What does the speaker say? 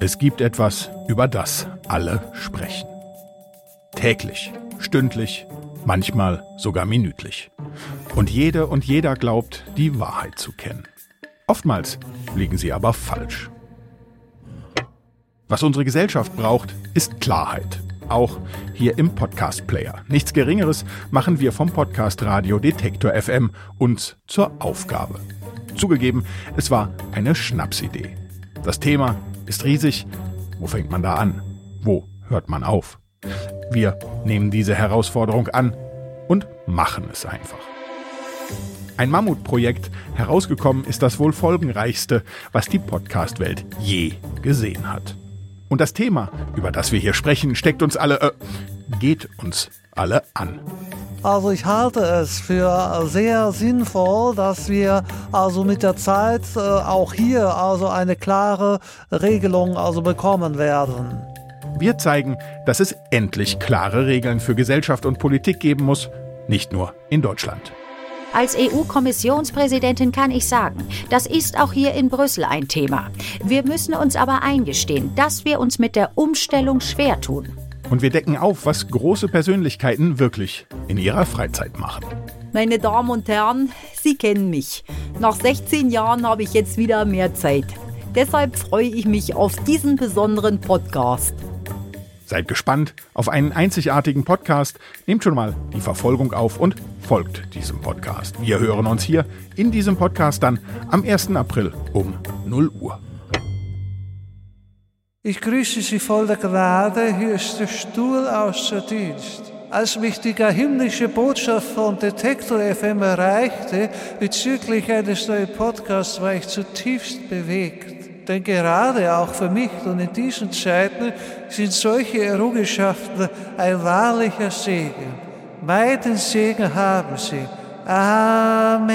Es gibt etwas, über das alle sprechen. Täglich, stündlich, manchmal sogar minütlich. Und jede und jeder glaubt, die Wahrheit zu kennen. Oftmals liegen sie aber falsch. Was unsere Gesellschaft braucht, ist Klarheit. Auch hier im Podcast-Player. Nichts Geringeres machen wir vom Podcast Radio Detektor FM uns zur Aufgabe. Zugegeben, es war eine Schnapsidee. Das Thema ist riesig. Wo fängt man da an? Wo hört man auf? Wir nehmen diese Herausforderung an und machen es einfach. Ein Mammutprojekt, herausgekommen ist das wohl folgenreichste, was die Podcast-Welt je gesehen hat. Und das Thema, über das wir hier sprechen, steckt uns alle, äh, geht uns alle an. Also ich halte es für sehr sinnvoll, dass wir also mit der Zeit äh, auch hier also eine klare Regelung also bekommen werden. Wir zeigen, dass es endlich klare Regeln für Gesellschaft und Politik geben muss, nicht nur in Deutschland. Als EU-Kommissionspräsidentin kann ich sagen, das ist auch hier in Brüssel ein Thema. Wir müssen uns aber eingestehen, dass wir uns mit der Umstellung schwer tun. Und wir decken auf, was große Persönlichkeiten wirklich in ihrer Freizeit machen. Meine Damen und Herren, Sie kennen mich. Nach 16 Jahren habe ich jetzt wieder mehr Zeit. Deshalb freue ich mich auf diesen besonderen Podcast. Seid gespannt auf einen einzigartigen Podcast. Nehmt schon mal die Verfolgung auf und folgt diesem Podcast. Wir hören uns hier in diesem Podcast dann am 1. April um 0 Uhr. Ich grüße Sie voller Gnade, hier ist der Stuhl außer Dienst. Als mich die himmlische Botschaft von Detektor FM erreichte bezüglich eines neuen Podcasts, war ich zutiefst bewegt. Denn gerade auch für mich und in diesen Zeiten sind solche Errungenschaften ein wahrlicher Segen. Meinen Segen haben sie. Amen.